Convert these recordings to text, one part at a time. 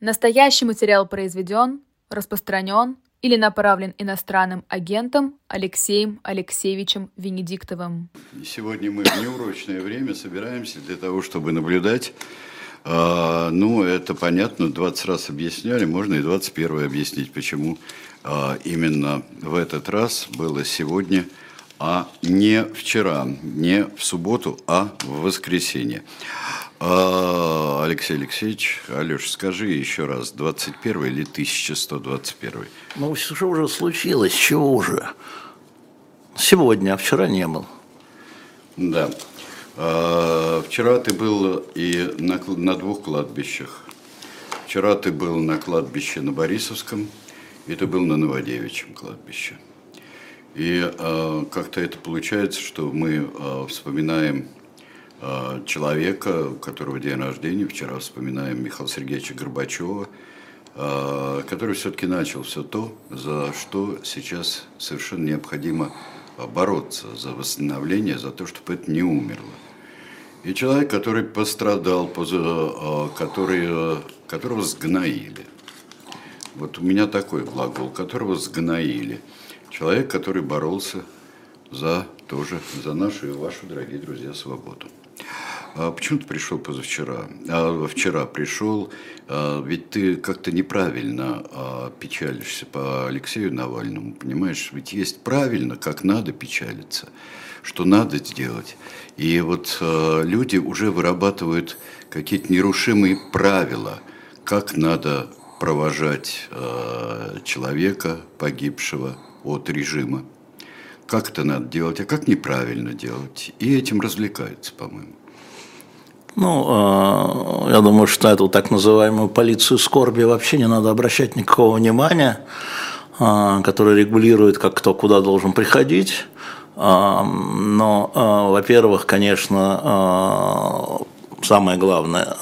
Настоящий материал произведен, распространен или направлен иностранным агентом Алексеем Алексеевичем Венедиктовым. Сегодня мы в неурочное время собираемся для того, чтобы наблюдать. А, ну, это понятно, 20 раз объясняли, можно и 21 объяснить, почему а, именно в этот раз было сегодня, а не вчера, не в субботу, а в воскресенье. А, Алексей Алексеевич, Алеш, скажи еще раз, 21 или 1121? Ну, что уже случилось, чего уже? Сегодня, а вчера не был. Да. А, вчера ты был и на, на двух кладбищах. Вчера ты был на кладбище на Борисовском, и ты был на Новодевичьем кладбище. И а, как-то это получается, что мы а, вспоминаем а, человека, у которого день рождения, вчера вспоминаем Михаила Сергеевича Горбачева, а, который все-таки начал все то, за что сейчас совершенно необходимо бороться, за восстановление, за то, чтобы это не умерло. И человек, который пострадал, а, который, которого сгноили. Вот у меня такой глагол, которого сгноили. Человек, который боролся за тоже, за нашу и вашу, дорогие друзья, свободу. А почему ты пришел позавчера? А вчера пришел, а, ведь ты как-то неправильно а, печалишься по Алексею Навальному, понимаешь? Ведь есть правильно, как надо печалиться, что надо сделать. И вот а, люди уже вырабатывают какие-то нерушимые правила, как надо провожать а, человека, погибшего от режима. Как это надо делать, а как неправильно делать. И этим развлекаются, по-моему. Ну, э, я думаю, что эту так называемую полицию скорби вообще не надо обращать никакого внимания, э, которая регулирует, как кто куда должен приходить. Э, но, во-первых, конечно, самое главное,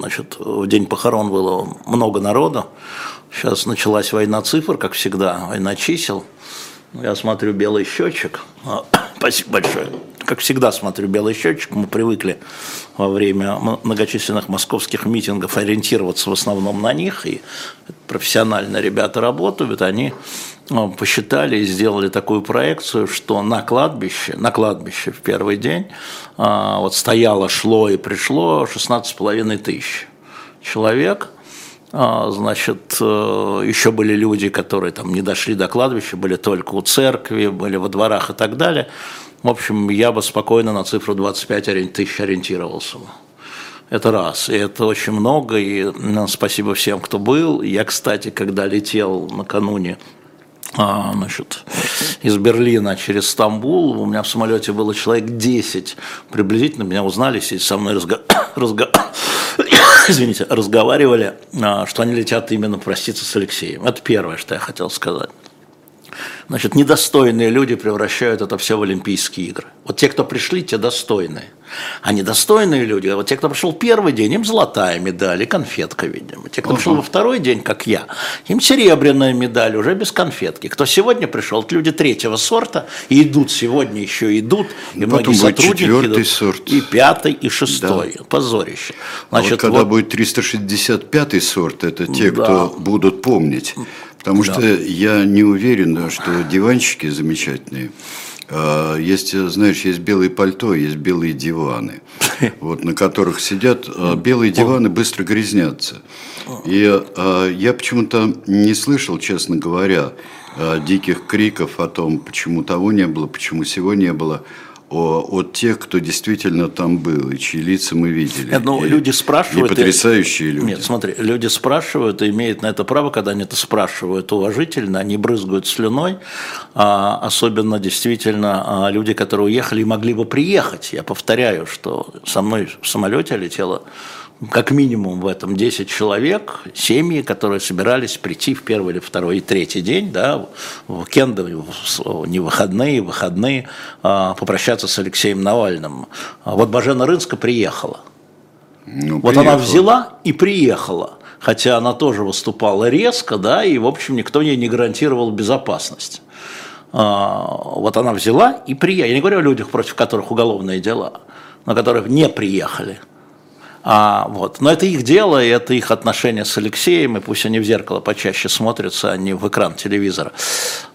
значит, в день похорон было много народу. Сейчас началась война цифр, как всегда, война чисел. Я смотрю белый счетчик. Спасибо большое как всегда, смотрю белый счетчик. Мы привыкли во время многочисленных московских митингов ориентироваться в основном на них. И профессионально ребята работают. Они ну, посчитали и сделали такую проекцию, что на кладбище, на кладбище в первый день а, вот стояло, шло и пришло 16,5 тысяч человек – а, значит, э, еще были люди, которые там не дошли до кладбища, были только у церкви, были во дворах и так далее. В общем, я бы спокойно на цифру 25 тысяч ориентировался. Это раз. И это очень много. И ну, спасибо всем, кто был. Я, кстати, когда летел накануне а, значит, из Берлина через Стамбул, у меня в самолете было человек 10 приблизительно, меня узнали, сидели со мной разго... разго... Извините, разговаривали, а, что они летят именно проститься с Алексеем. Это первое, что я хотел сказать. Значит, недостойные люди превращают это все в Олимпийские игры. Вот те, кто пришли, те достойные. А недостойные люди, вот те, кто пришел первый день, им золотая медаль и конфетка, видимо. Те, кто пришел во второй день, как я, им серебряная медаль, уже без конфетки. Кто сегодня пришел, это люди третьего сорта, и идут сегодня еще идут, и ну, многие сотрудники идут, сорт. и пятый, и шестой. Да. Позорище. Значит, а вот когда вот, будет 365 сорт, это те, да. кто будут помнить. Потому да. что я не уверен, что диванчики замечательные. А, есть, знаешь, есть белые пальто, есть белые диваны, вот, на которых сидят. А, белые диваны быстро грязнятся. И а, я почему-то не слышал, честно говоря, диких криков о том, почему того не было, почему всего не было от тех, кто действительно там был, и чьи лица мы видели. Нет, ну, и, люди спрашивают. И потрясающие и... люди. Нет, смотри, люди спрашивают и имеют на это право, когда они это спрашивают уважительно, они брызгают слюной, а, особенно действительно а, люди, которые уехали и могли бы приехать. Я повторяю, что со мной в самолете летело как минимум в этом 10 человек, семьи, которые собирались прийти в первый или второй и третий день, да, в уикенды, не выходные, выходные, а, попрощаться с Алексеем Навальным. А вот Бажена Рынска приехала. Ну, вот она взяла и приехала. Хотя она тоже выступала резко, да, и, в общем, никто ей не гарантировал безопасность. А, вот она взяла и приехала. Я не говорю о людях, против которых уголовные дела, но которых не приехали А, вот. Но это их дело, и это их отношения с Алексеем, и пусть они в зеркало почаще смотрятся, а не в экран телевизора.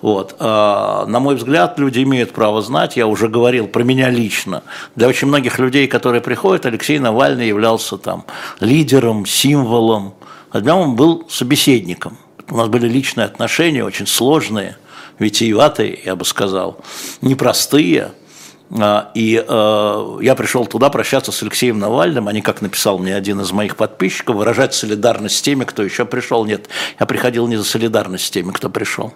Вот. А, на мой взгляд, люди имеют право знать, я уже говорил про меня лично. Для очень многих людей, которые приходят, Алексей Навальный являлся там лидером, символом, а для он был собеседником. У нас были личные отношения, очень сложные, витиеватые, я бы сказал, непростые – и э, я пришел туда прощаться с Алексеем Навальным, а не, как написал мне один из моих подписчиков, выражать солидарность с теми, кто еще пришел. Нет, я приходил не за солидарность с теми, кто пришел.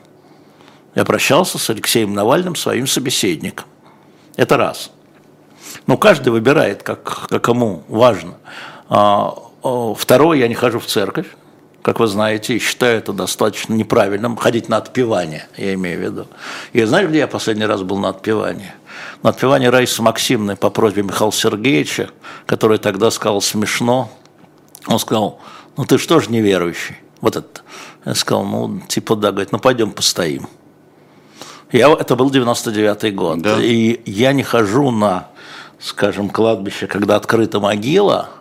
Я прощался с Алексеем Навальным, своим собеседником. Это раз. Но каждый выбирает, как, как кому важно. А, второе, я не хожу в церковь как вы знаете, и считаю это достаточно неправильным, ходить на отпевание, я имею в виду. И знаешь, где я последний раз был на отпевании? На отпевании Раисы Максимовны по просьбе Михаила Сергеевича, который тогда сказал смешно. Он сказал, ну ты что ж неверующий? Вот это. Я сказал, ну типа да, говорит, ну пойдем постоим. Я, это был 99-й год. Да. И я не хожу на, скажем, кладбище, когда открыта могила –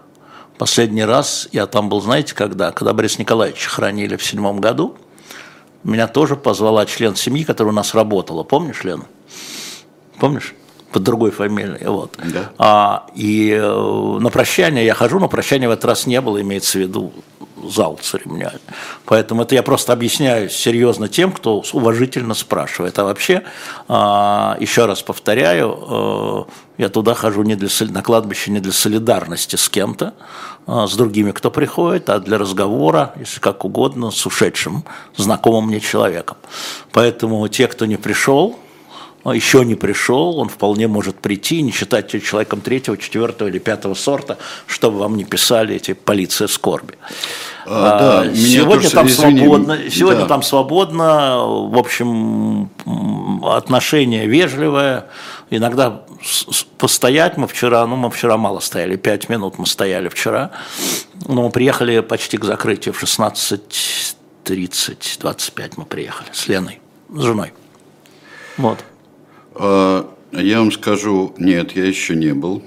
Последний раз я там был, знаете, когда? Когда Бориса Николаевича хоронили в седьмом году. Меня тоже позвала член семьи, которая у нас работала. Помнишь, Лена? Помнишь? Под другой фамилией. Вот. Да. А, и э, на прощание я хожу, но прощания в этот раз не было, имеется в виду зал церемониальный. Поэтому это я просто объясняю серьезно тем, кто уважительно спрашивает. А вообще, а, еще раз повторяю, э, я туда хожу не для, на кладбище не для солидарности с кем-то, а, с другими, кто приходит, а для разговора, если как угодно, с ушедшим, знакомым мне человеком. Поэтому те, кто не пришел, еще не пришел, он вполне может прийти, не считать тебя человеком третьего, четвертого или пятого сорта, чтобы вам не писали эти полиция скорби. А, да, сегодня там извини, свободно, сегодня да. там свободно, в общем, отношение вежливое, иногда постоять мы вчера, ну мы вчера мало стояли, пять минут мы стояли вчера, но мы приехали почти к закрытию в 16.30, 25 мы приехали с Леной, с женой. Вот. А, я вам скажу, нет, я еще не был.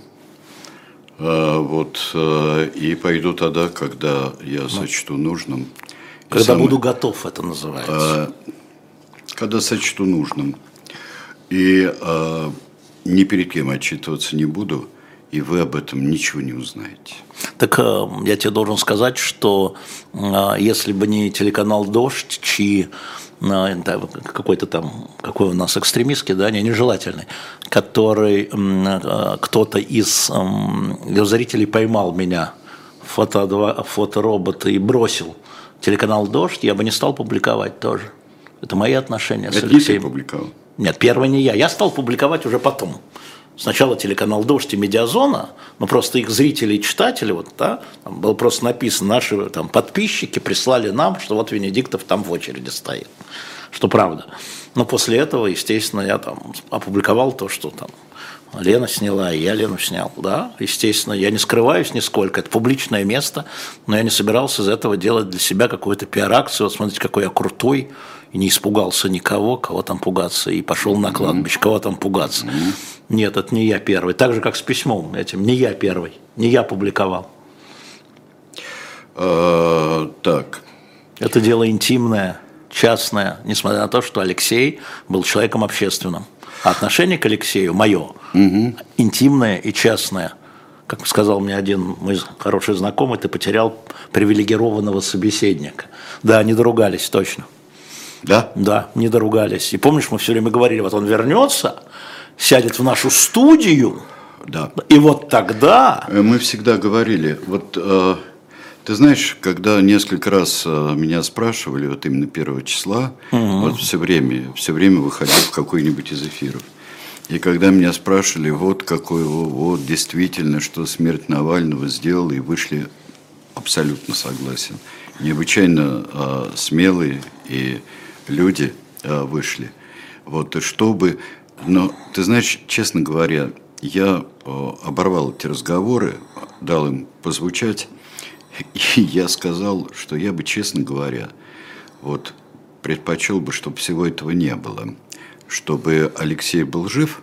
А, вот, а, и пойду тогда, когда я ну, сочту нужным. Когда сам, буду готов, это называется. Когда сочту нужным. И ни перед кем отчитываться не буду, и вы об этом ничего не узнаете. Так я тебе должен сказать, что если бы не телеканал «Дождь», чьи какой-то там, какой у нас экстремистский, да, не, нежелательный, который э, кто-то из зрителей поймал меня, фото, фоторобота и бросил телеканал «Дождь», я бы не стал публиковать тоже. Это мои отношения Это с Алексеем. Не публиковал? Нет, первый не я. Я стал публиковать уже потом. Сначала телеканал «Дождь» и «Медиазона», но просто их зрители и читатели, вот, да, там было просто написано, наши там, подписчики прислали нам, что вот Венедиктов там в очереди стоит, что правда. Но после этого, естественно, я там опубликовал то, что там Лена сняла, и я Лену снял, да, естественно, я не скрываюсь нисколько, это публичное место, но я не собирался из этого делать для себя какую-то пиар-акцию, вот смотрите, какой я крутой, и не испугался никого, кого там пугаться, и пошел на кладбище, кого там пугаться. Нет, это не я первый. Так же, как с письмом этим. Не я первый. Не я публиковал. А, так. Это дело интимное, частное, несмотря на то, что Алексей был человеком общественным. А отношение к Алексею мое, угу. интимное и частное. Как сказал мне один мой хороший знакомый, ты потерял привилегированного собеседника. Да, они доругались, точно. Да? Да, не доругались. И помнишь, мы все время говорили, вот он вернется, сядет в нашу студию, да. и вот тогда... Э, мы всегда говорили, вот э, ты знаешь, когда несколько раз э, меня спрашивали, вот именно первого числа, угу. вот все время, все время выходил в какой-нибудь из эфиров. И когда меня спрашивали, вот какой, вот действительно, что смерть Навального сделала, и вышли абсолютно согласен. Необычайно э, смелые и люди э, вышли. Вот, и чтобы но, ты знаешь, честно говоря, я э, оборвал эти разговоры, дал им позвучать, и я сказал, что я бы, честно говоря, вот предпочел бы, чтобы всего этого не было, чтобы Алексей был жив,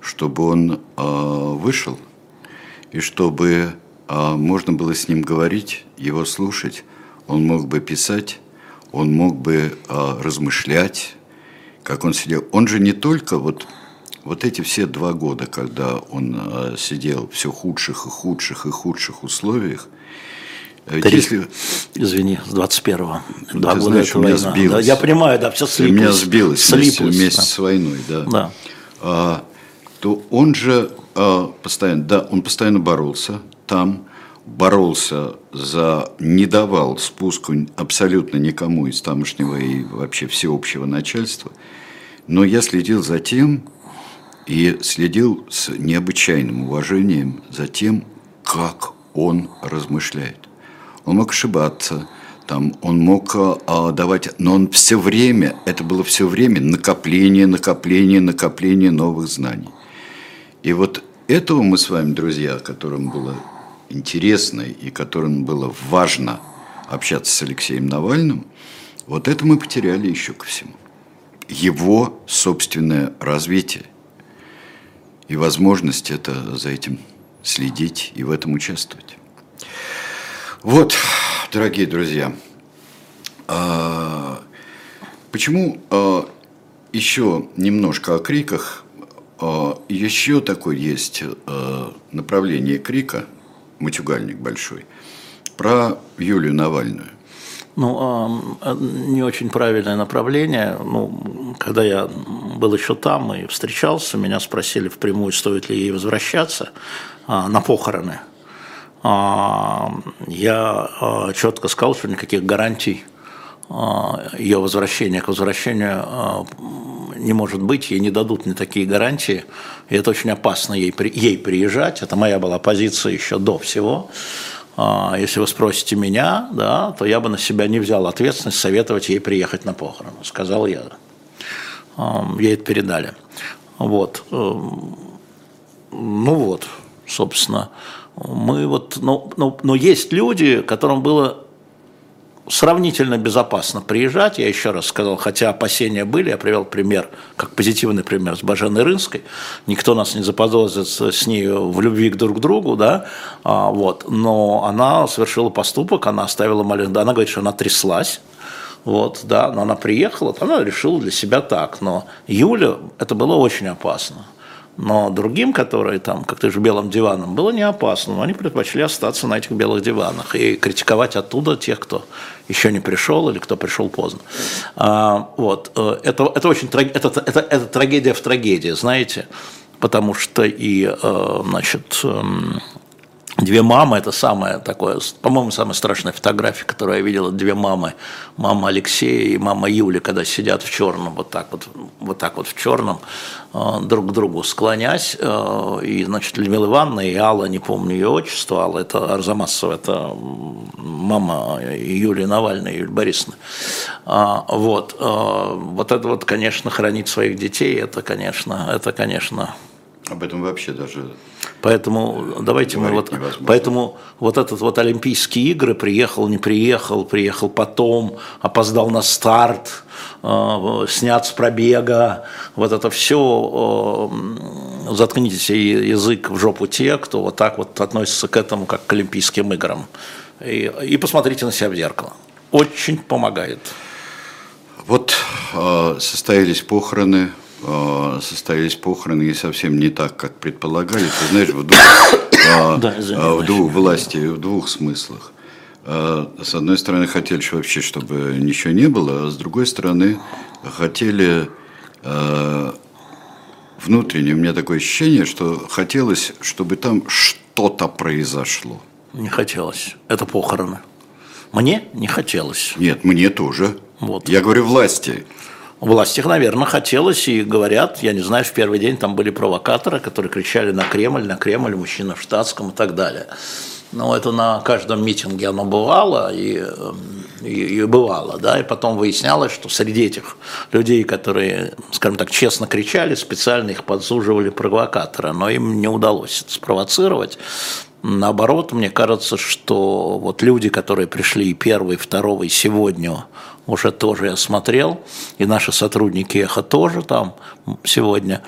чтобы он э, вышел, и чтобы а, можно было с ним говорить, его слушать, он мог бы писать, он мог бы а, размышлять, как он сидел. Он же не только вот, вот эти все два года, когда он а, сидел все худших и худших и худших условиях, ведь Три, если... Извини, с 21-го. Два года знаешь, у меня война. сбилось. Да, я понимаю, да, все слиплось. У меня сбилось слиплось, вместе, вместе да. с войной, да. да. А, то он же а, постоянно, да, он постоянно боролся там, боролся за, не давал спуску абсолютно никому из тамошнего и вообще всеобщего начальства. Но я следил за тем, и следил с необычайным уважением за тем, как он размышляет. Он мог ошибаться, там, он мог а, давать, но он все время, это было все время накопление, накопление, накопление новых знаний. И вот этого мы с вами, друзья, которым было интересно и которым было важно общаться с Алексеем Навальным, вот это мы потеряли еще ко всему. Его собственное развитие и возможность это за этим следить и в этом участвовать. Вот, дорогие друзья, а, почему а, еще немножко о криках? А, еще такое есть направление крика, матюгальник большой, про Юлию Навальную. Ну, не очень правильное направление. Ну, когда я был еще там и встречался, меня спросили впрямую, стоит ли ей возвращаться на похороны – я а, четко сказал, что никаких гарантий а, ее возвращения к возвращению не может быть, ей не дадут ни такие гарантии, и это очень опасно ей, ей приезжать, это моя была позиция еще до всего. Если вы спросите меня, да, то я бы на себя не взял ответственность советовать ей приехать на похороны, сказал я. Ей это передали. Вот. Эм, ну вот, собственно, мы вот, но, но, но есть люди, которым было сравнительно безопасно приезжать. Я еще раз сказал, хотя опасения были, я привел пример, как позитивный пример с Баженой Рынской. Никто нас не заподозрит с ней в любви друг к другу, да, а, вот. но она совершила поступок, она оставила маленькую, она говорит, что она тряслась, вот, да, но она приехала, она решила для себя так, но Юля, это было очень опасно. Но другим, которые там, как ты же белым диваном, было не опасно. Но они предпочли остаться на этих белых диванах и критиковать оттуда тех, кто еще не пришел или кто пришел поздно. А, вот. Э, это, это очень это, это, это трагедия в трагедии, знаете, потому что и, э, значит, эм, Две мамы – это самое такое, по-моему, самая страшная фотография, которую я видел. Две мамы, мама Алексея и мама Юли, когда сидят в черном, вот так вот, вот так вот в черном, э, друг к другу склонясь. Э, и, значит, Людмила Ивановна и Алла, не помню ее отчество, Алла – это Арзамасова, это мама Юлии Навальной, Юлии Борисовны. А, вот, э, вот это вот, конечно, хранить своих детей, это, конечно, это, конечно… Об этом вообще даже Поэтому давайте мы вот, невозможно. поэтому вот этот вот Олимпийские игры приехал, не приехал, приехал потом, опоздал на старт, э, снят с пробега, вот это все, э, заткните язык в жопу те, кто вот так вот относится к этому, как к Олимпийским играм. И, и посмотрите на себя в зеркало. Очень помогает. Вот э, состоялись похороны состоялись похороны и совсем не так, как предполагали. Ты знаешь, в двух, да, э, в двух власти, в двух смыслах. С одной стороны, хотели вообще, чтобы ничего не было, а с другой стороны, хотели внутренне, у меня такое ощущение, что хотелось, чтобы там что-то произошло. Не хотелось. Это похороны. Мне не хотелось. Нет, мне тоже. Вот. Я говорю власти. Власти, наверное, хотелось и говорят, я не знаю, в первый день там были провокаторы, которые кричали на Кремль, на Кремль, мужчина в штатском и так далее. Но это на каждом митинге оно бывало и, и, и бывало, да, и потом выяснялось, что среди этих людей, которые, скажем так, честно кричали, специально их подзуживали провокаторы, но им не удалось это спровоцировать. Наоборот, мне кажется, что вот люди, которые пришли и первый, и второй, и сегодня уже тоже я смотрел, и наши сотрудники Эхо тоже там сегодня,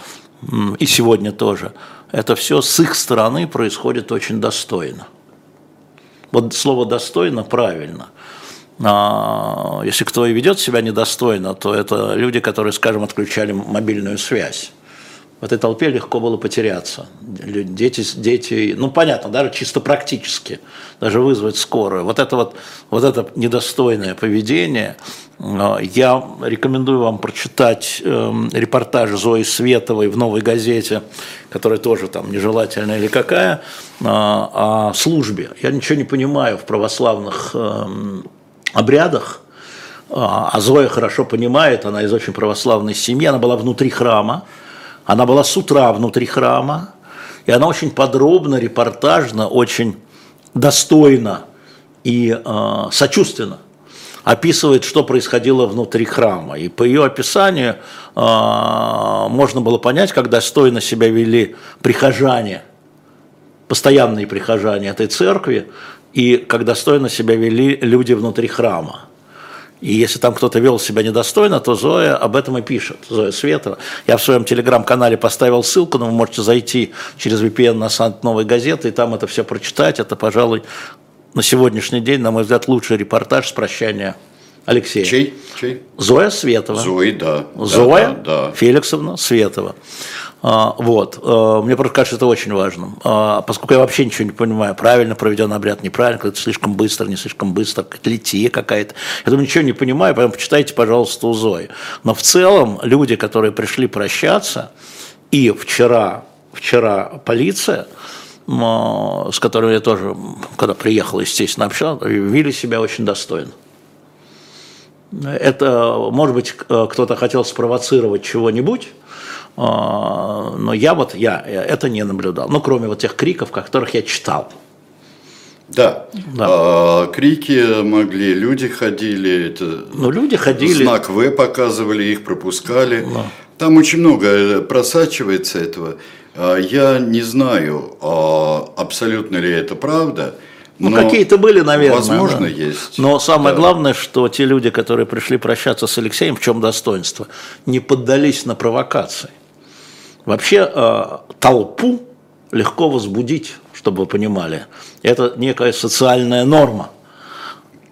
и сегодня тоже. Это все с их стороны происходит очень достойно. Вот слово «достойно» правильно. А, если кто и ведет себя недостойно, то это люди, которые, скажем, отключали мобильную связь в этой толпе легко было потеряться. Дети, дети, ну понятно, даже чисто практически, даже вызвать скорую. Вот это вот, вот это недостойное поведение. Я рекомендую вам прочитать эм, репортаж Зои Световой в «Новой газете», которая тоже там нежелательная или какая, э, о службе. Я ничего не понимаю в православных эм, обрядах, э, а Зоя хорошо понимает, она из очень православной семьи, она была внутри храма, она была с утра внутри храма, и она очень подробно, репортажно, очень достойно и э, сочувственно описывает, что происходило внутри храма. И по ее описанию э, можно было понять, как достойно себя вели прихожане, постоянные прихожане этой церкви, и как достойно себя вели люди внутри храма. И если там кто-то вел себя недостойно, то Зоя об этом и пишет, Зоя Светова. Я в своем телеграм-канале поставил ссылку, но вы можете зайти через VPN на сайт «Новой газеты» и там это все прочитать. Это, пожалуй, на сегодняшний день, на мой взгляд, лучший репортаж с прощания Алексея. Чей? Чей? Зоя Светова. Зоя, да. Зоя да, да, да. Феликсовна Светова. А, вот. А, мне просто кажется это очень важным. А, поскольку я вообще ничего не понимаю, правильно проведен обряд, неправильно, это слишком быстро, не слишком быстро, лития какая-то. Я думаю, ничего не понимаю, поэтому почитайте, пожалуйста, у Зои. Но в целом люди, которые пришли прощаться, и вчера, вчера полиция, с которыми я тоже, когда приехал, естественно, общался, вели себя очень достойно. Это, может быть, кто-то хотел спровоцировать чего-нибудь, но я вот, я это не наблюдал. Ну, кроме вот тех криков, которых я читал. Да. да. А, крики могли, люди ходили. Это ну, люди ходили. Знак В показывали, их пропускали. Да. Там очень много просачивается этого. А, я не знаю, а, абсолютно ли это правда. Ну, какие-то были, наверное. Возможно, да. есть. Но самое да. главное, что те люди, которые пришли прощаться с Алексеем, в чем достоинство, не поддались на провокации. Вообще э, толпу легко возбудить, чтобы вы понимали. Это некая социальная норма.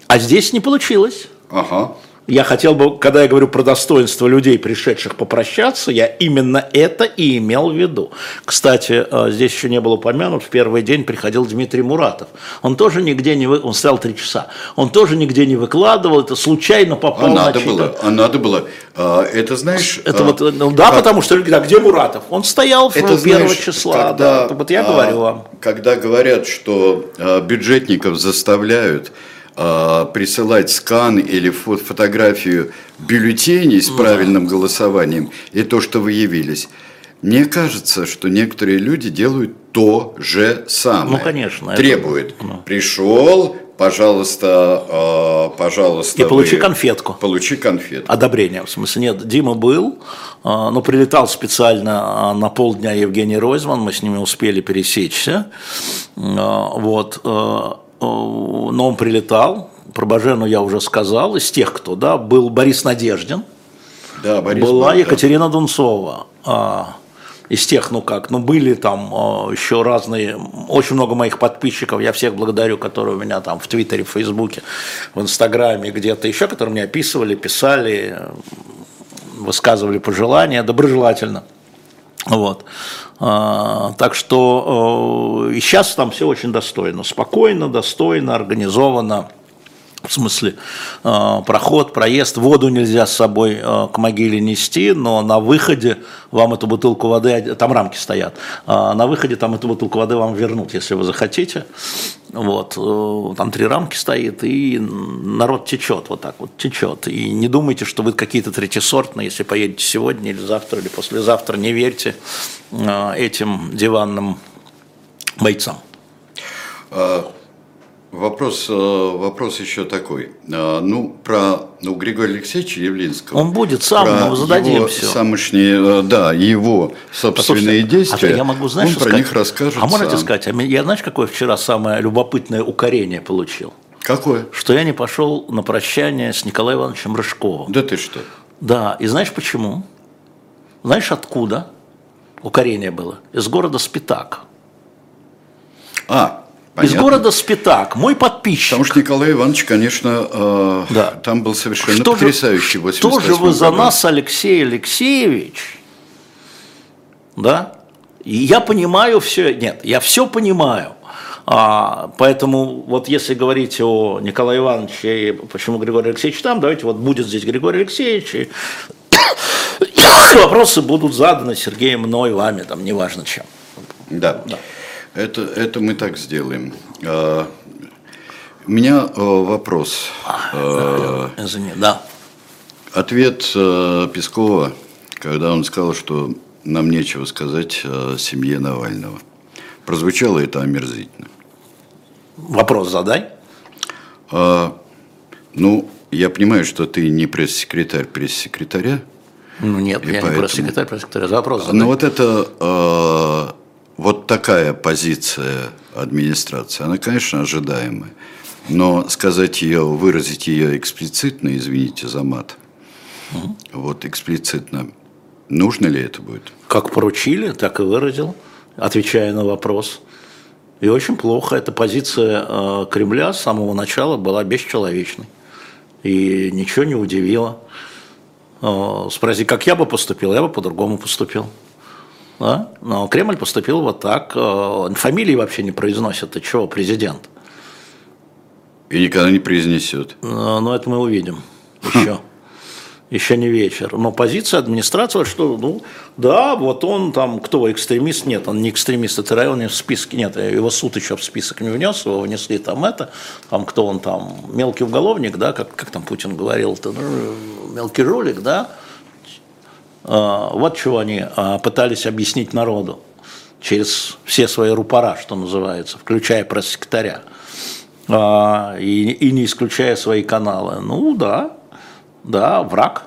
А здесь не получилось. Ага я хотел бы, когда я говорю про достоинство людей, пришедших попрощаться, я именно это и имел в виду. Кстати, э, здесь еще не было упомянут, в первый день приходил Дмитрий Муратов. Он тоже нигде не... Вы... Он стоял три часа. Он тоже нигде не выкладывал, это случайно попал а надо на было, А надо было. А, это знаешь... Это а, вот, ну, да, как... потому что говорят, где Муратов? Он стоял это, первого знаешь, числа. Когда, да, вот я а, говорю вам. Когда говорят, что а, бюджетников заставляют присылать скан или фотографию бюллетеней с правильным голосованием и то, что вы явились. Мне кажется, что некоторые люди делают то же самое. Ну, конечно. Требуют. Это... Ну. Пришел, пожалуйста, э, пожалуйста. И получи вы, конфетку. Получи конфетку. Одобрение. В смысле, нет, Дима был, э, но прилетал специально на полдня Евгений Ройзман, мы с ними успели пересечься. Э, вот Э, но он прилетал, про Бажену я уже сказал, из тех, кто, да, был Борис Надеждин, да, Борис была был, Екатерина да. Дунцова, а, из тех, ну как, ну были там а, еще разные, очень много моих подписчиков, я всех благодарю, которые у меня там в Твиттере, в Фейсбуке, в Инстаграме, где-то еще, которые мне описывали, писали, высказывали пожелания доброжелательно. Вот. А, так что и сейчас там все очень достойно, спокойно, достойно, организовано. В смысле, э, проход, проезд, воду нельзя с собой э, к могиле нести, но на выходе вам эту бутылку воды, там рамки стоят, на выходе там эту бутылку воды вам вернут, если вы захотите. Вот, там три рамки стоит, и народ течет, вот так вот течет. И не думайте, что вы какие-то третьесортные, если поедете сегодня или завтра, или послезавтра, не верьте этим диванным бойцам. А, Вопрос, э, вопрос еще такой. Э, ну, про ну, Григория Алексеевича Явлинского. Он будет сам, мы зададим его все. Самошние, э, да, его собственные действия. А я могу, знаешь, он про сказать? них расскажет А можете сказать, а я знаешь, какое вчера самое любопытное укорение получил? Какое? Что я не пошел на прощание с Николаем Ивановичем Рыжковым. Да ты что? Да, и знаешь почему? Знаешь откуда укорение было? Из города Спитак. А, Из города Спитак, мой подписчик. Потому что Николай Иванович, конечно, э, Да. там был совершенно Что же- потрясающий в Что же 88 вы за году. нас, Алексей Алексеевич? Да? И я понимаю все, нет, я все понимаю. А, поэтому вот если говорить о Николае Ивановиче и почему Григорий Алексеевич там, давайте вот будет здесь Григорий Алексеевич, и вопросы будут заданы Сергеем, мной, вами, там, неважно чем. Да. Это, это мы так сделаем. А, У меня э, вопрос. Э, Извини, да. Ответ э, Пескова, когда он сказал, что нам нечего сказать о семье Навального. Прозвучало это омерзительно. Вопрос задай. А, ну, я понимаю, что ты не пресс-секретарь пресс-секретаря, Ну нет, я не поэтому- секретарь, пресс-секретарь. Вопрос задай. но вот это вот такая позиция администрации, она, конечно, ожидаемая. Но сказать ее, выразить ее эксплицитно, извините за мат, вот эксплицитно, нужно ли это будет? Как поручили, так и выразил, отвечая на вопрос. И очень плохо. Эта позиция э, Кремля с самого начала была бесчеловечной. И ничего не удивило. Э, спроси, как я бы поступил, я бы по-другому поступил. Да? Но Кремль поступил вот так. Э, фамилии вообще не произносят. Ты чего, президент? И никогда не произнесет. Э, Но это мы увидим еще. Еще не вечер. Но позиция администрации, что, ну, да, вот он там, кто, экстремист? Нет, он не экстремист, это район в списке нет. Его суд еще в список не внес, его внесли там это, там кто он там, мелкий уголовник, да, как, как там Путин говорил, -то, ну, мелкий жулик, да. А, Вот чего они а, пытались объяснить народу через все свои рупора, что называется, включая пресс-секретаря. А, и, не исключая свои каналы. Ну да, да, враг,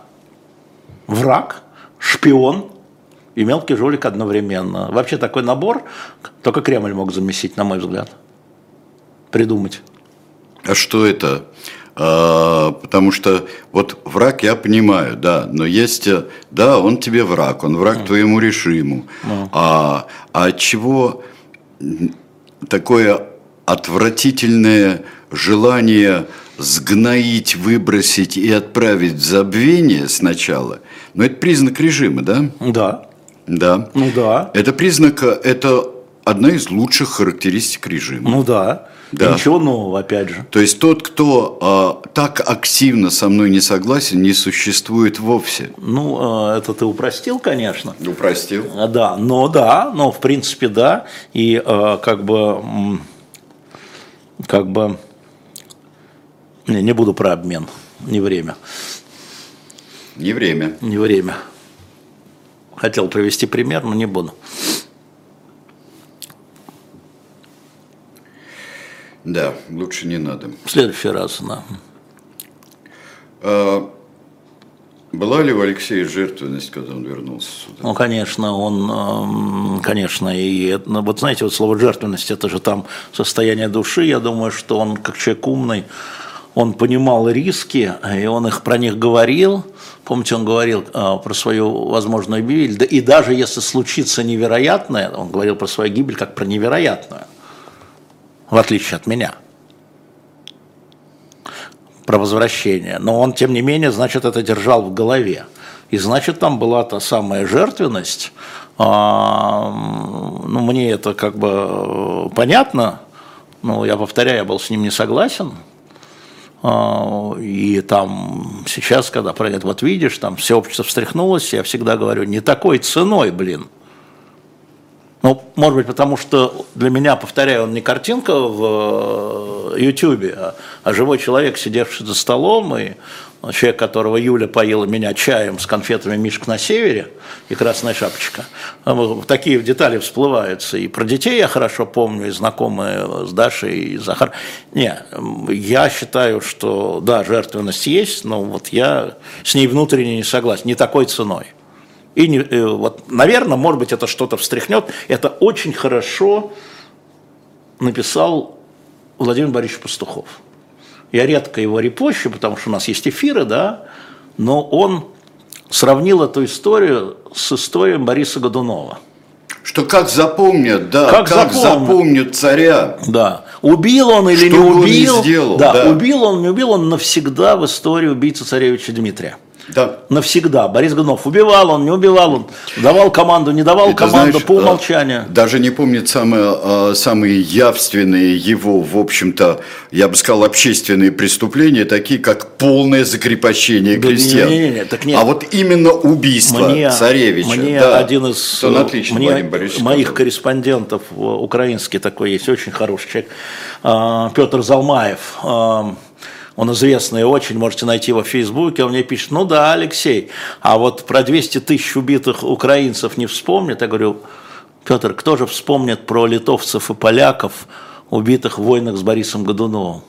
враг, шпион и мелкий жулик одновременно. Вообще такой набор только Кремль мог замесить, на мой взгляд, придумать. А что это? А, потому что вот враг я понимаю, да, но есть, э, да, он тебе враг, он враг твоему режиму. А, а от чего такое отвратительное желание сгноить, выбросить и отправить в забвение сначала? Ну, это признак режима, да? Да, Да. ну да, Это признак, э, это одна из лучших характеристик режима. ну да. Да. Ничего нового, опять же. То есть тот, кто а, так активно со мной не согласен, не существует вовсе. Ну, э, это ты упростил, конечно. Упростил. А, Да, но да, но в принципе да, и э, как бы, как бы, не, не буду про обмен, не время, Не время. не время. Хотел привести пример, но не буду. Да, лучше не надо. В следующий раз, да. А, была ли у Алексея жертвенность, когда он вернулся сюда? Ну, конечно, он, эм, конечно, и ну, вот знаете, вот слово жертвенность, это же там состояние души, я думаю, что он как человек умный, он понимал риски, и он их про них говорил. Помните, он говорил э, про свою возможную гибель, да и даже если случится невероятное, он говорил про свою гибель как про невероятную, в отличие от меня про возвращение. Но он, тем не менее, значит, это держал в голове. И значит, там была та самая жертвенность. А, ну, мне это как бы э, понятно. Но я повторяю, я был с ним не согласен. А, И там сейчас, когда пройдет, вот видишь, там все общество встряхнулось, я всегда говорю, не такой ценой, блин. Ну, может быть, потому что для меня, повторяю, он не картинка в Ютьюбе, а, а живой человек, сидевший за столом, и человек, которого Юля поила меня чаем с конфетами «Мишка на севере» и «Красная шапочка». Вот Такие детали всплываются. И про детей я хорошо помню, и знакомые с Дашей и Захар. Не, я считаю, что, да, жертвенность есть, но вот я с ней внутренне не согласен, не такой ценой. И не, э, вот, наверное, может быть, это что-то встряхнет. Это очень хорошо написал Владимир Борисович Пастухов. Я редко его репощу, потому что у нас есть эфиры, да, но он сравнил эту историю с историей Бориса Годунова. Что как запомнят, да, Как как, запомнят. запомнят царя. Да, Убил он или Что не бы он убил, сделал, да, да. убил он, не убил он навсегда в истории убийцы царевича Дмитрия. Да. Навсегда. Борис Годунов убивал он, не убивал он, давал команду, не давал ты команду знаешь, по э, умолчанию. Даже не помнит самые, э, самые явственные его, в общем-то, я бы сказал, общественные преступления, такие как полное закрепощение Да крестьян. не-не-не, так нет. А вот именно убийство Мне, царевича. мне да. один из отлично, мне- моих корреспондентов э, украинский такой есть, очень хороший человек, Петр Залмаев. Он известный очень, можете найти его в Фейсбуке. Он мне пишет, ну да, Алексей, а вот про 200 тысяч убитых украинцев не вспомнит. Я говорю, Петр, кто же вспомнит про литовцев и поляков, убитых в войнах с Борисом Годуновым?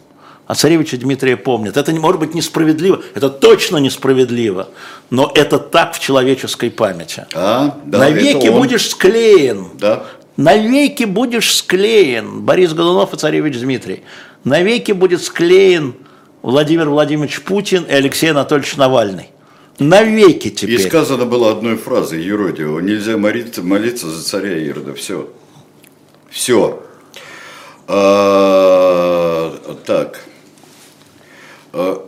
А царевича Дмитрия помнит. Это может быть несправедливо, это точно несправедливо, но это так в человеческой памяти. А, да, Навеки будешь склеен. Да. Навеки будешь склеен. Борис Годунов и царевич Дмитрий. Навеки будет склеен Владимир Владимирович Путин и Алексей Анатольевич Навальный. Навеки И теперь. сказано было одной фразой Юродиева, нельзя молиться, молиться за царя Ирода. Все. Все. так. А,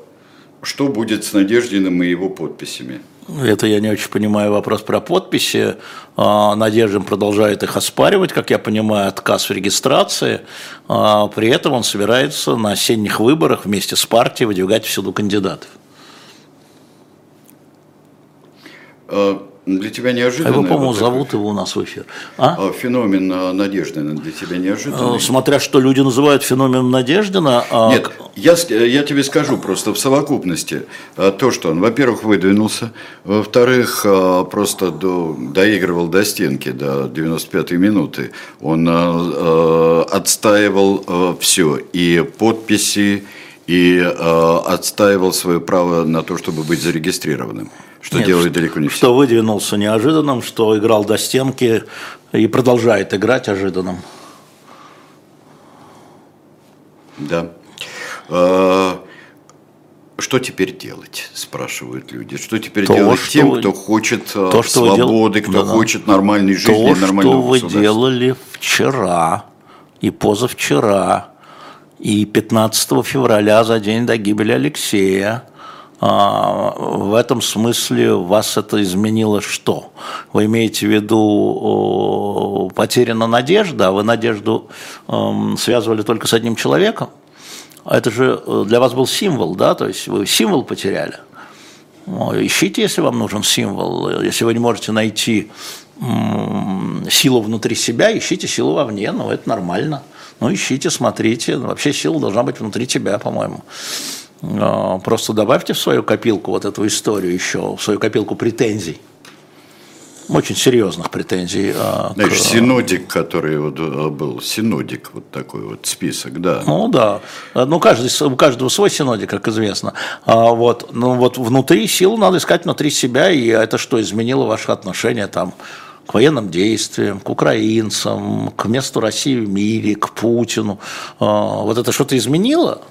что будет с Надеждиным и его подписями? Это я не очень понимаю вопрос про подписи. А, Надеждин продолжает их оспаривать, как я понимаю, отказ в регистрации. А, При этом он собирается на осенних выборах вместе с партией выдвигать всюду кандидатов. А, для тебя А неожиданно? его, по-моему, зовут его у нас в эфир. А? Феномен а, Надеждина для тебя неожиданный? Э, Смотря что люди называют феноменом Надеждина, а Нет, я, с- я тебе скажу просто в совокупности а, то, что он, во-первых, выдвинулся, во-вторых, а, просто до, доигрывал до стенки, до 95-й минуты. Он а, а, отстаивал все, и подписи, и а, отстаивал свое право на то, чтобы быть зарегистрированным, что Нет, делают далеко не все. что выдвинулся неожиданным, что играл до стенки и продолжает играть ожиданным. Да. А, Что теперь делать, спрашивают люди. Что теперь То, делать что тем, вы- кто хочет а, то, что вы дел- свободы, кто Да-да. хочет нормальной жизни, То, что нормального вы государства? делали вчера и позавчера, и 15 февраля за день до гибели Алексея, а, в этом смысле вас это изменило что? Вы имеете в виду потеряна надежда, а вы надежду эм, связывали только с одним человеком? Это же э, для вас был символ, да? То есть вы символ потеряли. Ищите, если вам нужен символ. Если вы не можете найти силу внутри себя, ищите силу вовне, ну это нормально. Ну ищите, смотрите. Вообще сила должна быть внутри тебя, по-моему. А, Просто добавьте в свою копилку вот эту историю еще, в свою копилку претензий. Очень серьезных претензий. а, к- Знаешь, синодик, который вот э, был, синодик, вот такой вот список, да. Ну да, ну каждый, у каждого свой синодик, как известно. А вот, ну вот внутри силу надо искать внутри себя, и это что изменило ваше отношение там к военным действиям, к украинцам, к месту России в мире, к Путину. А, Вот это что-то изменило?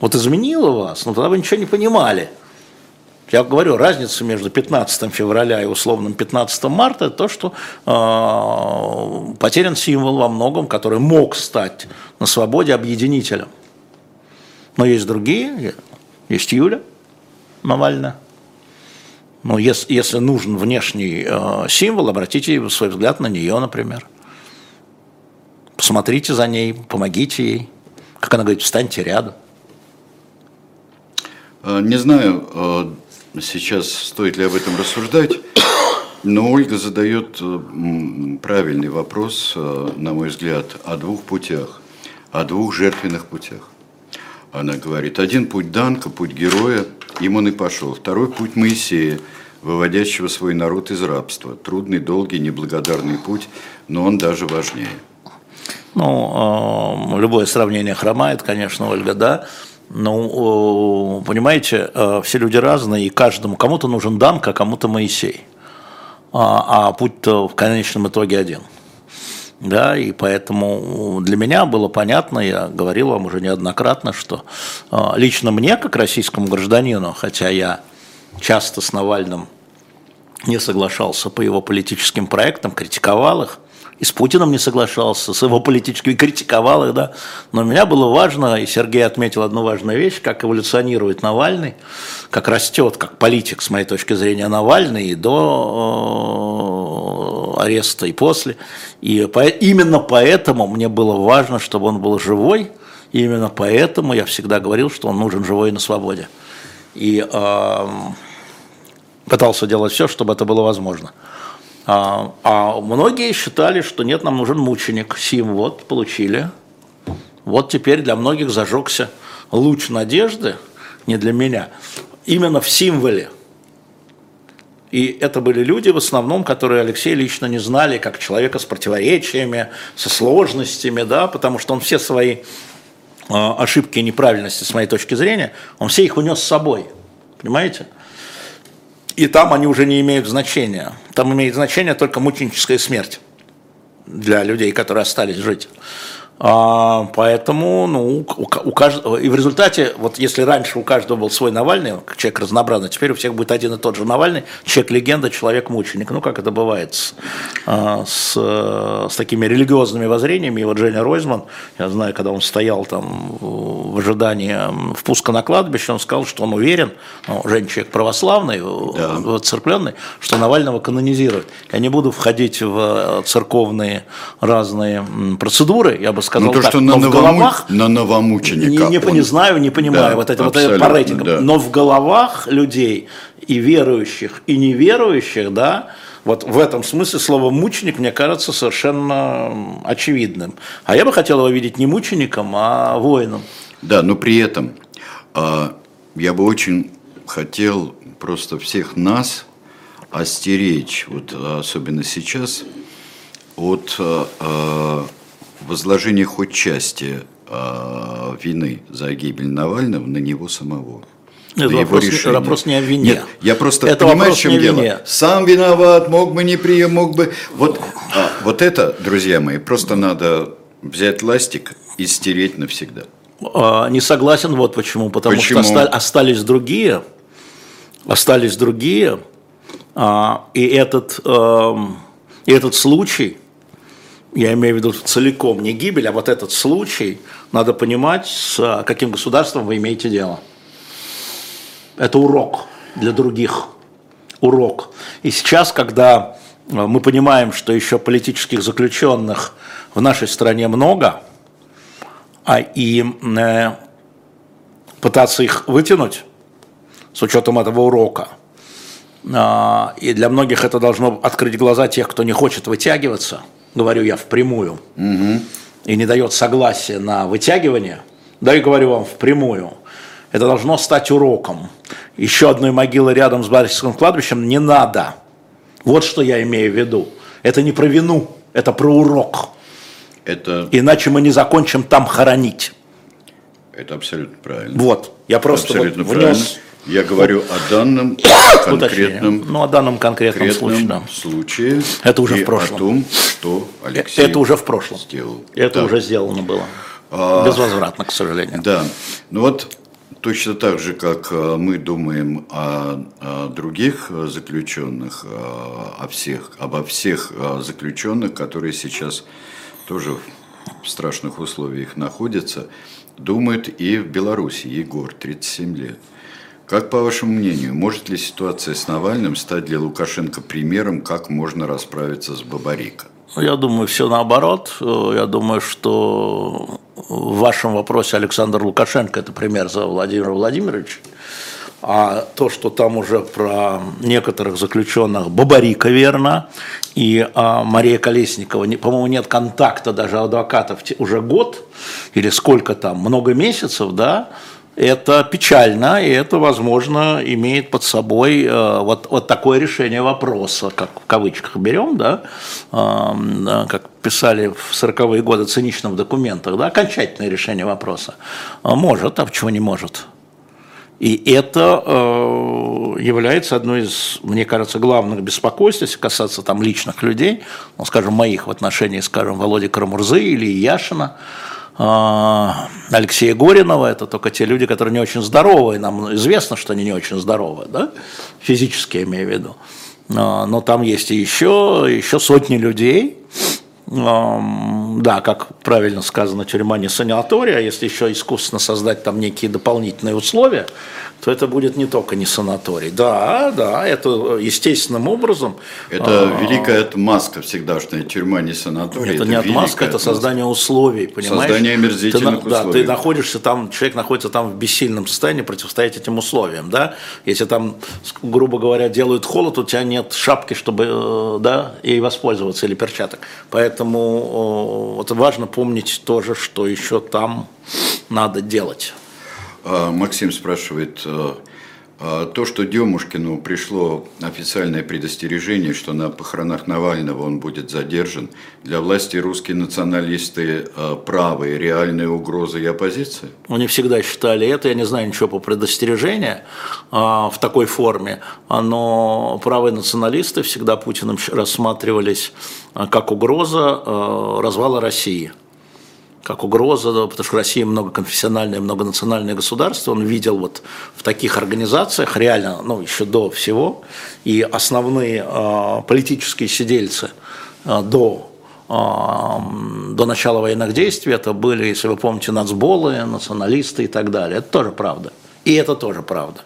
Вот изменило вас? Ну тогда вы ничего не понимали. Я говорю, разница между 15 февраля и условным 15 марта – это то, что э, потерян символ во многом, который мог стать на свободе объединителем. Но есть другие, есть Юля Навальная. Но если, если нужен внешний э, символ, обратите свой взгляд на нее, например. Посмотрите за ней, помогите ей. Как она говорит, встаньте рядом. Э, Не знаю, э, сейчас стоит ли об этом рассуждать, но Ольга задает э, правильный вопрос, на мой взгляд, о двух путях, о двух жертвенных путях. Она говорит, один путь Данка, путь героя, им он и пошел. Второй путь Моисея, выводящего свой народ из рабства. Трудный, долгий, неблагодарный путь, но он даже важнее. Ну, э, любое сравнение хромает, конечно, Ольга, да. Ну, понимаете, э, все люди разные, и каждому, кому-то нужен Данка, а кому-то Моисей. А, а путь-то в конечном итоге один. Да, и поэтому для меня было понятно, я говорил вам уже неоднократно, что э, лично мне, как российскому гражданину, хотя я часто с Навальным не соглашался по его политическим проектам, критиковал их, и с Путиным не соглашался, с его политическими критиковал их, да. Но меня было важно, и Сергей отметил одну важную вещь, как эволюционирует Навальный, как растет, как политик, с моей точки зрения, Навальный и до э, ареста, и после. И по, именно поэтому мне было важно, чтобы он был живой, и именно поэтому я всегда говорил, что он нужен живой на свободе. И э, пытался делать все, чтобы это было возможно. А, а многие считали, что нет, нам нужен мученик. Сим, вот, получили. Вот теперь для многих зажегся луч надежды, не для меня, именно в символе. И это были люди в основном, которые Алексей лично не знали, как человека с противоречиями, со сложностями, да, потому что он все свои а, ошибки и неправильности, с моей точки зрения, он все их унес с собой. Понимаете? И там они уже не имеют значения. Там имеет значение только мученическая смерть для людей, которые остались жить. А, поэтому, ну, у, у каждого, и в результате, вот если раньше у каждого был свой Навальный, человек разнообразный, теперь у всех будет один и тот же Навальный, человек-легенда, человек-мученик. Ну, как это бывает с, а, с, с такими религиозными воззрениями. И вот Женя Ройзман, я знаю, когда он стоял там в ожидании впуска на кладбище, он сказал, что он уверен, ну, Женя человек православный, да. церквленный, что Навального канонизируют. Я не буду входить в церковные разные процедуры, я бы сказал, сказал ну, то, так, что на, новому... головах, на новомученика. Не, не, он... не знаю, не понимаю да, вот это вот это по рейтингам. Да. Но в головах людей и верующих, и неверующих, да, вот в этом смысле слово мученик мне кажется совершенно очевидным. А я бы хотел его видеть не мучеником, а воином. Да, но при этом а, я бы очень хотел просто всех нас остеречь, вот особенно сейчас, от а, возложение хоть части э, вины за гибель Навального на него самого. Это на вопрос, его решение. вопрос не о вине. Нет, я просто это понимаю, в чем дело. Вине. Сам виноват, мог бы не прием, мог бы. Вот, а, вот это, друзья мои, просто надо взять ластик и стереть навсегда. А, не согласен, вот почему. Потому почему? что остались другие, остались другие, а, и этот, э, и этот случай я имею в виду целиком не гибель, а вот этот случай, надо понимать, с каким государством вы имеете дело. Это урок для других. Урок. И сейчас, когда э, мы понимаем, что еще политических заключенных в нашей стране много, а и э, пытаться их вытянуть с учетом этого урока, э, и для многих это должно открыть глаза тех, кто не хочет вытягиваться – говорю я впрямую, угу. и не дает согласия на вытягивание, да и говорю вам впрямую, это должно стать уроком. Еще одной могилы рядом с Барсовским кладбищем не надо. Вот что я имею в виду. Это не про вину, это про урок. Это... Иначе мы не закончим там хоронить. Это абсолютно правильно. Вот, я просто абсолютно вот внес я говорю о данном конкретном, ну, о данном конкретном, случае, да. случае. Это уже в прошлом. О том, что Алексей Это уже в прошлом. Сделал. Это да. уже сделано было. А, Безвозвратно, к сожалению. Да. Ну вот точно так же, как э, мы думаем о, о других заключенных, э, о всех, обо всех э, заключенных, которые сейчас тоже в страшных условиях находятся, думает и в Беларуси Егор, 37 лет. Как по вашему мнению, может ли ситуация с Навальным стать для Лукашенко примером, как можно расправиться с Бабарико? Я думаю, все наоборот. Я думаю, что в вашем вопросе Александр Лукашенко – это пример за Владимира Владимировича. А то, что там уже про некоторых заключенных Бабарика верно, и а, Мария Колесникова, по-моему, нет контакта даже адвокатов уже год, или сколько там, много месяцев, да, это печально, и это, возможно, имеет под собой э, вот, вот такое решение вопроса, как в кавычках берем, да, э, как писали в 40-е годы цинично в документах, да, окончательное решение вопроса. А может, а почему не может? И это э, является одной из, мне кажется, главных беспокойств, если касаться там личных людей, ну, скажем, моих в отношении, скажем, Володи Карамурзы или Яшина, Алексея Горинова, это только те люди, которые не очень здоровые, нам известно, что они не очень здоровые, да? физически я имею в виду. Но, но там есть и еще, еще сотни людей, да, как правильно сказано, тюрьма не санатория, а если еще искусственно создать там некие дополнительные условия, то это будет не только не санаторий. Да, да, это естественным образом. Это а, великая отмазка всегдашняя, тюрьма не санаторий. Это, это не отмазка, это создание условий, понимаешь? Создание омерзительных ты, условий. Да, ты находишься там, человек находится там в бессильном состоянии противостоять этим условиям, да? Если там, грубо говоря, делают холод, у тебя нет шапки, чтобы, э, да, ей воспользоваться или перчаток. Поэтому вот важно помнить тоже, что еще там надо делать. А, Максим спрашивает, э, а, то, что Демушкину пришло официальное предостережение, что на похоронах Навального он будет задержан, для власти русские националисты правые, реальные угрозы и оппозиция? Они всегда считали это, я не знаю ничего по предостережению а, в такой форме, но правые националисты всегда Путиным рассматривались как угроза развала России – как угроза, потому что Россия многоконфессиональное, многонациональное государство, он видел вот в таких организациях, реально, ну, еще до всего, и основные э, политические сидельцы э, до до начала военных действий это были, если вы помните, нацболы, националисты и так далее. Это тоже правда. И это тоже правда.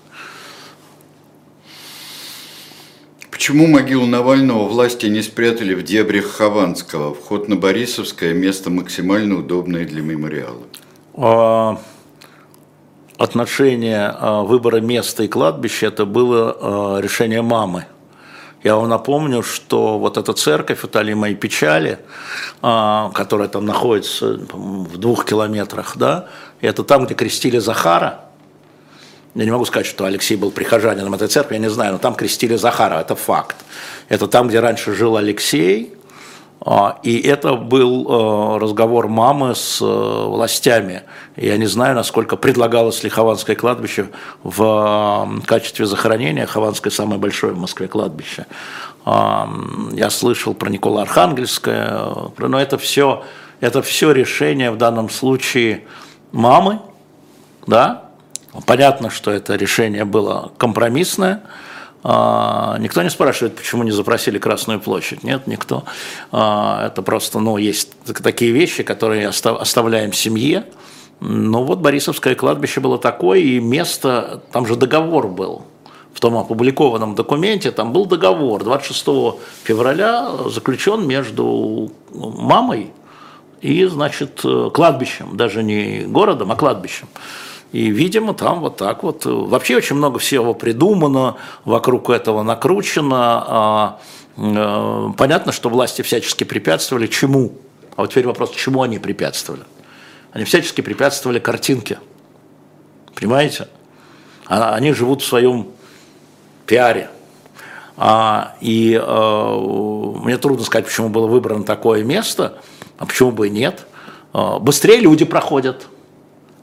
Почему могилу Навального власти не спрятали в дебрях Хованского? Вход на Борисовское – место максимально удобное для мемориала. А, отношение а, выбора места и кладбища – это было а, решение мамы. Я вам напомню, что вот эта церковь Италии моей печали, которая там находится в двух километрах, да, это там, где крестили Захара – я не могу сказать, что Алексей был прихожанином этой церкви, я не знаю, но там крестили Захара, это факт. Это там, где раньше жил Алексей, а, и это был э, разговор мамы с э, властями. Я не знаю, насколько предлагалось ли Хованское кладбище в качестве захоронения. Хованское самое большое в Москве кладбище. А, я слышал про Никола Архангельское, но это все, это все решение в данном случае мамы, да, Понятно, что это решение было компромиссное. А, никто не спрашивает, почему не запросили Красную площадь. Нет, никто. А, это просто, ну, есть такие вещи, которые оставляем семье. Ну вот Борисовское кладбище было такое, и место, там же договор был. В том опубликованном документе там был договор 26 февраля заключен между мамой и, значит, кладбищем, даже не городом, а кладбищем. И, видимо, там вот так вот. Вообще очень много всего придумано, вокруг этого накручено. А, э, понятно, что власти всячески препятствовали чему? А вот теперь вопрос, чему они препятствовали? Они всячески препятствовали картинке. Понимаете? А, они живут в своем пиаре. А, и а, мне трудно сказать, почему было выбрано такое место, а почему бы и нет. А, быстрее люди проходят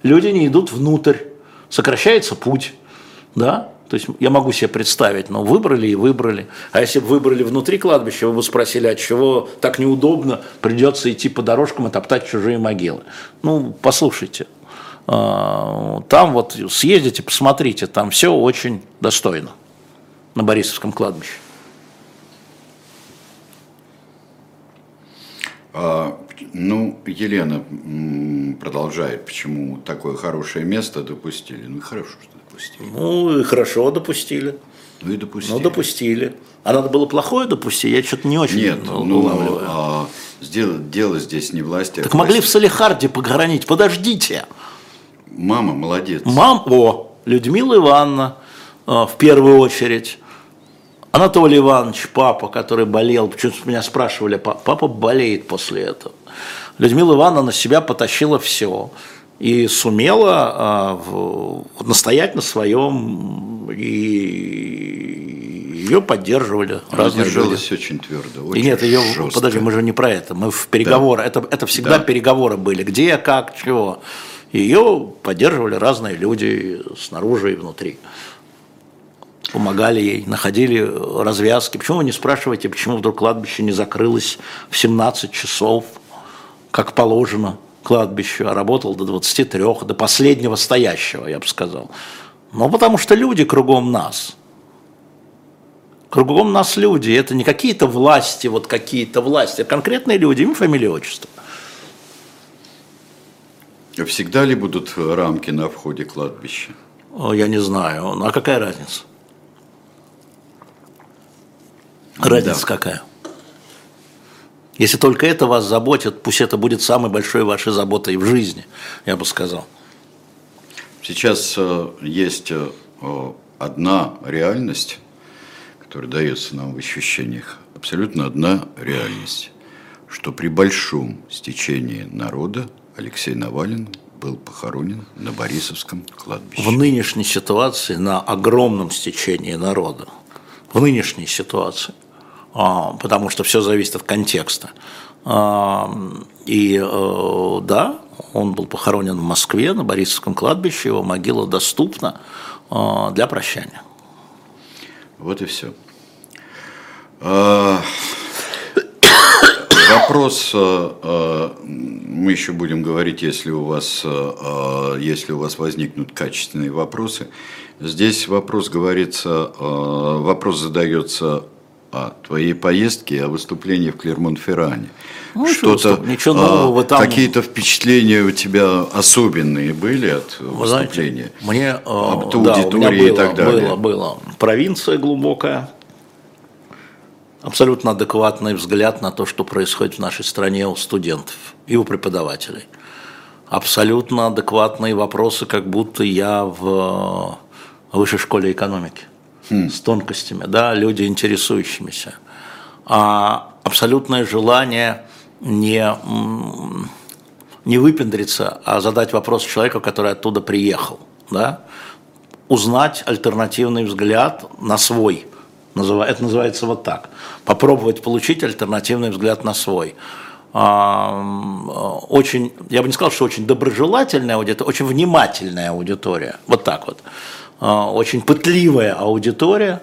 люди не идут внутрь, сокращается путь, да, то есть я могу себе представить, но выбрали и выбрали. А если бы выбрали внутри кладбища, вы бы спросили, от чего так неудобно, придется идти по дорожкам и топтать чужие могилы. Ну, послушайте, а, там вот съездите, посмотрите, там все очень достойно на Борисовском кладбище. А, ну, Елена продолжает, почему такое хорошее место допустили. Ну, хорошо, что допустили. Ну, и хорошо допустили. Ну, и допустили. Ну, допустили. А надо было плохое допустить, я что-то не очень Нет, ну, а, сдело, дело здесь не власти. А так могли в Салихарде погранить, подождите. Мама молодец. Мам, о, Людмила Ивановна а, в первую очередь. Анатолий Иванович, папа, который болел, почему-то меня спрашивали, папа болеет после этого. Людмила Ивановна на себя потащила все и сумела э, настоять на своем, и ее поддерживали Она разные держалась люди. очень твердо, очень И нет, ее, жестко. подожди, мы же не про это, мы в переговоры, да. это, это всегда да. переговоры были, где, как, чего. Ее поддерживали разные люди снаружи и внутри помогали ей, находили развязки. Почему вы не спрашиваете, почему вдруг кладбище не закрылось в 17 часов, как положено кладбищу, а работал до 23, до последнего стоящего, я бы сказал. Ну, потому что люди кругом нас. Кругом нас люди, это не какие-то власти, вот какие-то власти, а конкретные люди, им фамилия, отчество. Всегда ли будут рамки на входе кладбища? Я не знаю. Ну, а какая разница? Разница да. какая? Если только это вас заботит, пусть это будет самой большой вашей заботой в жизни, я бы сказал. Сейчас э, есть э, одна реальность, которая дается нам в ощущениях, абсолютно одна реальность, что при большом стечении народа Алексей Навалин был похоронен на Борисовском кладбище. В нынешней ситуации, на огромном стечении народа, в нынешней ситуации, потому что все зависит от контекста. А, и э, да, он был похоронен в Москве на Борисовском кладбище, его могила доступна а, для прощания. Вот и все. Вопрос, э, э, мы еще будем говорить, если у вас, если у вас возникнут качественные вопросы. Здесь вопрос говорится, вопрос задается о твоей поездке, о выступлении в Клермон-Ферране. Ну, Что-то, ничего нового там. Какие-то впечатления у тебя особенные были от Вы выступления? Знаете, мне, об да, аудитории было, и так далее. Было, было. Провинция глубокая, абсолютно адекватный взгляд на то, что происходит в нашей стране у студентов и у преподавателей. Абсолютно адекватные вопросы, как будто я в высшей школе экономики хм. с тонкостями, да, люди интересующимися. А абсолютное желание не, не выпендриться, а задать вопрос человеку, который оттуда приехал, да, узнать альтернативный взгляд на свой – это называется вот так. Попробовать получить альтернативный взгляд на свой. Очень, я бы не сказал, что очень доброжелательная аудитория, очень внимательная аудитория. Вот так вот. А, очень пытливая аудитория.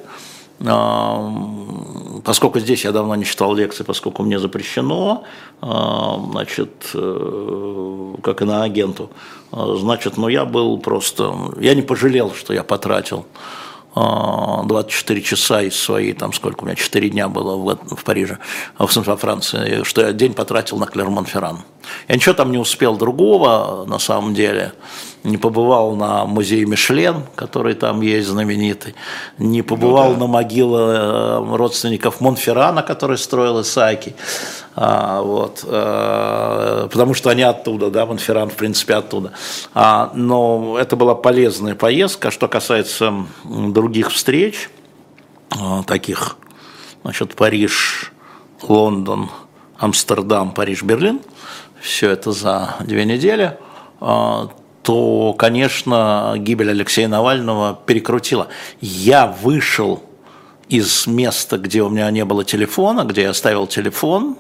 Поскольку здесь я давно не читал лекции, поскольку мне запрещено, значит, э, как и на агенту, значит, ну я был просто, я не пожалел, что я потратил 24 часа из своей, там сколько у меня, 4 дня было в, в Париже, в смысле Франции, что я день потратил на Клермон-Ферран. Я ничего там не успел другого, на самом деле. Не побывал на музее Мишлен, который там есть знаменитый. Не побывал ну, да. на могилы э, родственников Монферрана, который строил Исааки. А, вот, а, потому что они оттуда, да, Монферран, в принципе, оттуда. А, но это была полезная поездка. Что касается других встреч, а, таких, значит, Париж, Лондон, Амстердам, Париж, Берлин, все это за две недели, а, то, конечно, гибель Алексея Навального перекрутила. Я вышел из места, где у меня не было телефона, где я оставил телефон,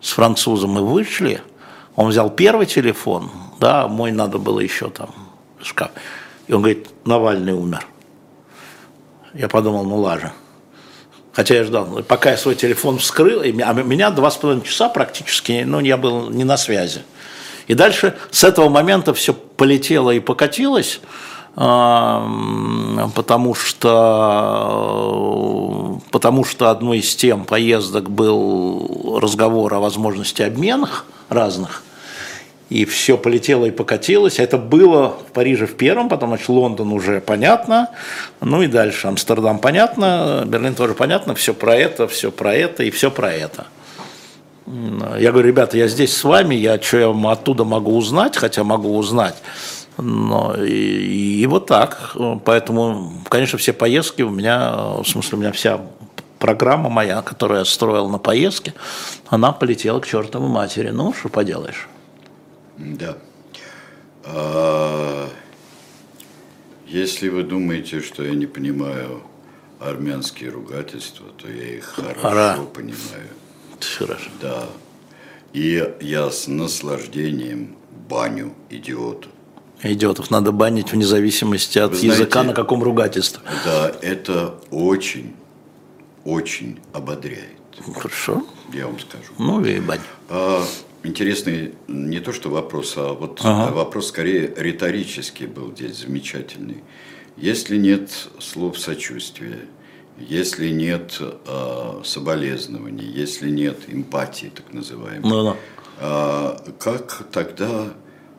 с французом мы вышли, он взял первый телефон, да, мой надо было еще там шкаф, и он говорит, Навальный умер. Я подумал, ну ладно. Хотя я ждал, пока я свой телефон вскрыл, а меня два с половиной часа практически, ну, я был не на связи. И дальше с этого момента все полетело и покатилось, потому что, потому что одной из тем поездок был разговор о возможности обменах разных, и все полетело и покатилось. Это было в Париже в первом, потом, значит, Лондон уже понятно, ну и дальше Амстердам понятно, Берлин тоже понятно, все про это, все про это и все про это. Я говорю, ребята, я здесь с вами, я что я оттуда могу узнать, хотя могу узнать, но и, и вот так. Поэтому, конечно, все поездки у меня, в смысле, у меня вся программа моя, которую я строил на поездке, она полетела к чертовой матери. Ну, что поделаешь. Да. А, если вы думаете, что я не понимаю армянские ругательства, то я их хорошо Ара. понимаю. Хорошо. Да. И я с наслаждением баню идиотов. Идиотов надо банить вне зависимости от Вы языка, знаете, на каком ругательстве. Да, это очень, очень ободряет. Хорошо. Я вам скажу. Ну и бань. А, интересный не то что вопрос, а вот ага. вопрос скорее риторический был здесь замечательный. Если нет слов сочувствия, если нет э, соболезнований, если нет эмпатии, так называемой, Ну, да. а, как тогда,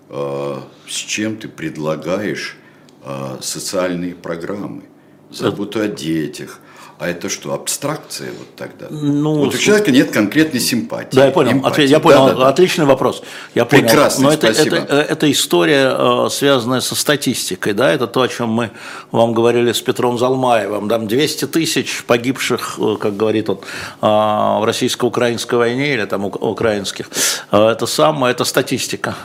а, с чем ты предлагаешь а, социальные программы? Заботу о детях. А это что, абстракция вот тогда? Ну, вот у человека нет конкретной симпатии. Да, я понял. эмпатии. Ответ- я понял. Да-да-да. Отличный вопрос. Я понял. Прекрасный, Но это, спасибо. это, это история, э, связанная со статистикой. Да? Это то, о чем мы вам говорили с Петром Залмаевым. Там 200 тысяч погибших, э, как говорит он, э, в российско-украинской войне или там ук- украинских. Э, Это самое, это статистика.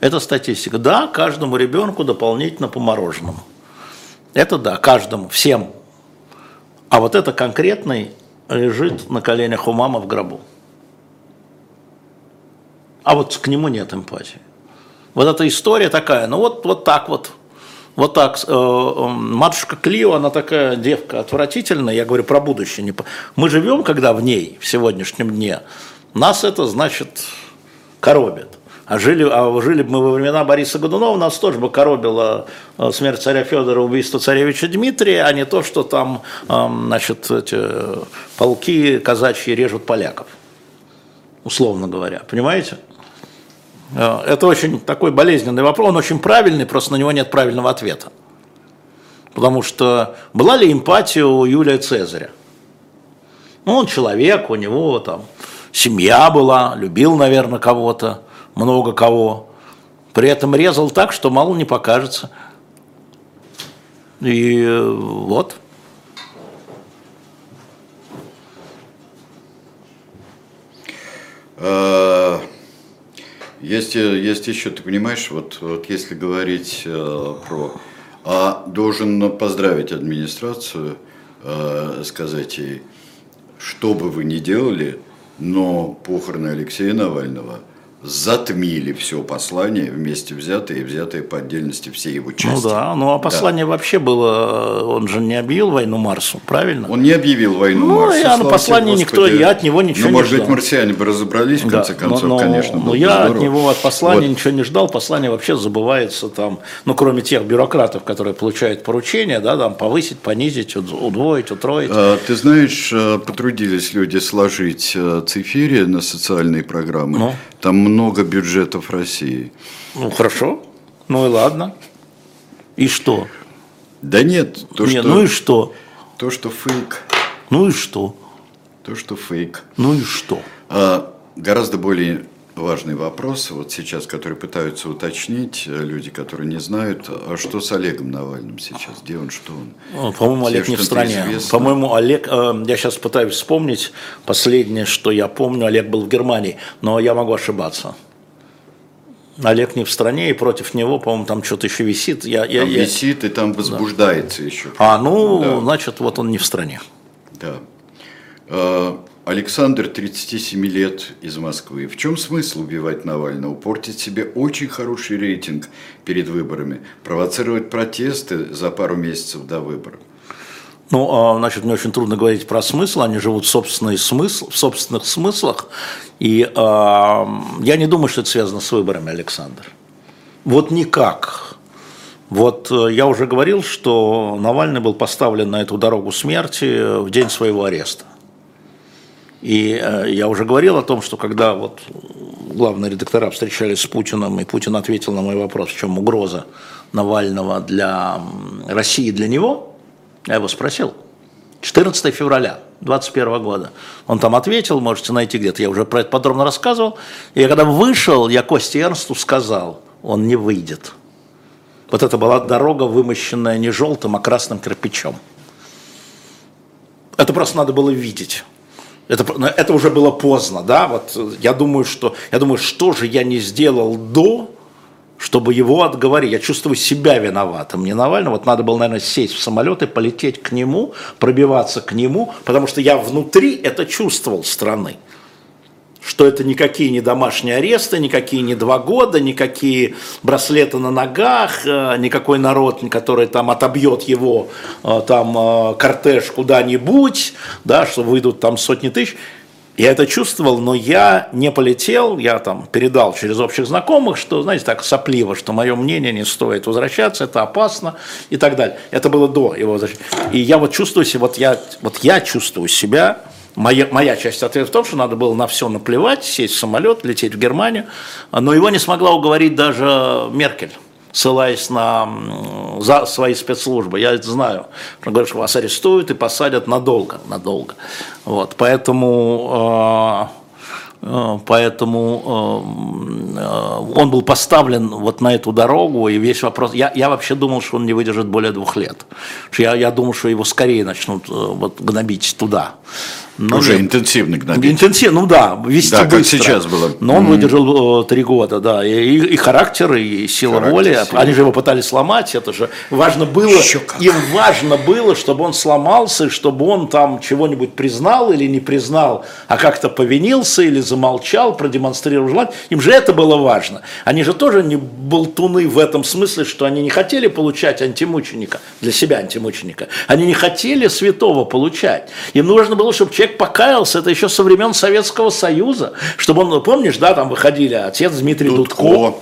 Это статистика. Да, каждому ребенку дополнительно по мороженому. Это да, каждому, всем. А вот это конкретный лежит на коленях у мамы в гробу. А вот к нему нет эмпатии. Вот эта история такая, ну вот, вот так вот. Вот так. э, э, Матушка Клио, она такая девка отвратительная, я говорю про будущее. Мы живем, когда в ней, в сегодняшнем дне, нас это, значит, коробит. А жили, а жили бы мы во времена Бориса Годунова, нас тоже бы коробила э, смерть царя Федора, убийство царевича Дмитрия, а не то, что там, эм, значит, эти полки казачьи режут поляков, условно говоря. Понимаете? Э, Это очень такой болезненный вопрос, он очень правильный, просто на него нет правильного ответа. Потому что была ли эмпатия у Юлия Цезаря? Ну, он человек, у него там семья была, любил, наверное, кого-то, много кого. При этом резал так, что мало не покажется. И э, вот. А, Есть, есть еще, ты понимаешь, вот, вот если говорить э, про... А должен поздравить администрацию, э, сказать ей, что бы вы ни делали, но похороны Алексея Навального затмили все послание вместе взятое и взятое по отдельности все его части. Ну да, ну а послание вообще было, э, он же не объявил войну Марсу, правильно? Он не объявил войну Ну, Марсу. и а на послание никто- я от него ничего ну, не может быть, ждал. марсиане бы разобрались, в Да, конце концов, но, но- конечно. но бы я от здорово. него от послания Вот. ничего не ждал. Послание вообще забывается там, ну, кроме тех бюрократов, которые получают поручения, да, там повысить, понизить, уд- удвоить, утроить. А, Ты знаешь, а, потрудились люди сложить а, цифири на социальные программы. Ну? Там много бюджетов России. Ну, хорошо. Ну и ладно. И что? Да нет, то, Не, что, ну и что? то, что фейк, Ну и что? то, что фейк. Ну и что? А, гораздо более важный вопрос, вот сейчас, который пытаются уточнить э, люди, которые не знают, а что с Олегом Навальным сейчас, где он, что он? По-моему, Олег не в стране. По-моему, Олег, э, я сейчас пытаюсь вспомнить, последнее, что я помню, Олег был в Германии, но я могу ошибаться. Олег не в стране, и против него, по-моему, там что-то еще висит. Я, я, Там я- висит и там возбуждается еще. А, ну, Да. значит, вот он не в стране. Да. Э, Александр, 37 лет, из Москвы. В чем смысл убивать Навального? Портить себе очень хороший рейтинг перед выборами, провоцировать протесты за пару месяцев до выборов. Ну, а, значит, мне очень трудно говорить про смысл, они живут в, собственный смысл, в собственных смыслах, и а, я не думаю, что это связано с выборами, Александр. Вот никак. Вот э, я уже говорил, что Навальный был поставлен на эту дорогу смерти в день своего ареста. И э, я уже говорил о том, что когда вот главные редактора встречались с Путиным, и Путин ответил на мой вопрос, в чем угроза Навального для России, для него, я его спросил. 14 февраля 2021 года. Он там ответил, можете найти где-то, я уже про это подробно рассказывал. И я когда вышел, я Косте Эрнсту сказал, он не выйдет. Вот это была дорога, вымощенная не желтым, а красным кирпичом. Это просто надо было видеть. Это, это уже было поздно, да, вот э, я думаю, что, я думаю, что же я не сделал до, чтобы его отговорить. Я чувствую себя виноватым. Не Навального, вот надо было, наверное, сесть в самолет и полететь к нему, пробиваться к нему, потому что я внутри это чувствовал страны. Что это никакие не домашние аресты, никакие не два года, никакие браслеты на ногах, э, никакой народ, который там отобьет его э, там э, кортеж куда-нибудь, да, что выйдут там сотни тысяч. Я это чувствовал, но я не полетел, я там передал через общих знакомых, что, знаете, так сопливо, что мое мнение не стоит возвращаться, это опасно и так далее. Это было до его возвращения. И я вот чувствую себя, вот я, вот я чувствую себя, моя, моя часть ответа в том, что надо было на все наплевать, сесть в самолет, лететь в Германию, но его не смогла уговорить даже Меркель ссылаясь на за свои спецслужбы. Я это знаю. Он говорит, что вас арестуют и посадят надолго, надолго. Вот, поэтому э, э, Поэтому э, он был поставлен вот на эту дорогу, и весь вопрос... Я, я вообще думал, что он не выдержит более двух лет. Я, я думал, что его скорее начнут вот, гнобить туда. Но Уже нет. интенсивно гнобить. Интенсивно, ну да, вести да, быстро. как сейчас было. Но он mm-hmm. выдержал э, три года, да, и, и характер, и сила характер, воли. Сила. Они же его пытались сломать, это же важно было, им важно было, чтобы он сломался, чтобы он там чего-нибудь признал или не признал, а как-то повинился или замолчал, продемонстрировал желание. Им же это было важно. Они же тоже не болтуны в этом смысле, что они не хотели получать антимученика, для себя антимученика. Они не хотели святого получать. Им нужно было, чтобы человек человек покаялся, это еще со времен Советского Союза, чтобы он, помнишь, да, там выходили отец Дмитрий Дудко, Дудко